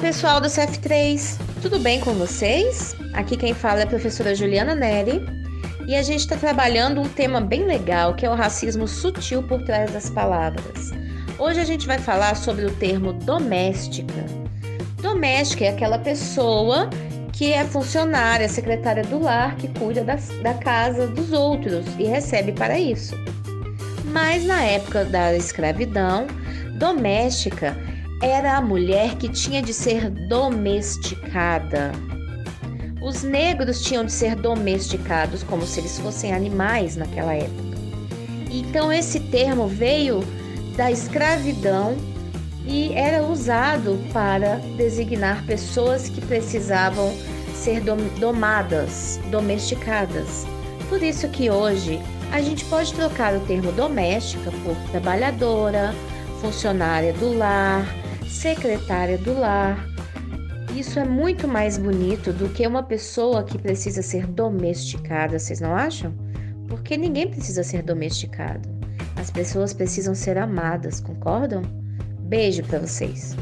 pessoal do CF3, tudo bem com vocês? Aqui quem fala é a professora Juliana Neri e a gente está trabalhando um tema bem legal que é o racismo sutil por trás das palavras. Hoje a gente vai falar sobre o termo doméstica. Doméstica é aquela pessoa que é funcionária, secretária do lar, que cuida da, da casa dos outros e recebe para isso. Mas na época da escravidão, doméstica era a mulher que tinha de ser domesticada. Os negros tinham de ser domesticados como se eles fossem animais naquela época. Então esse termo veio da escravidão e era usado para designar pessoas que precisavam ser domadas, domesticadas. Por isso que hoje a gente pode trocar o termo doméstica por trabalhadora, funcionária do lar, secretária do lar. Isso é muito mais bonito do que uma pessoa que precisa ser domesticada, vocês não acham? Porque ninguém precisa ser domesticado. As pessoas precisam ser amadas, concordam? Beijo para vocês.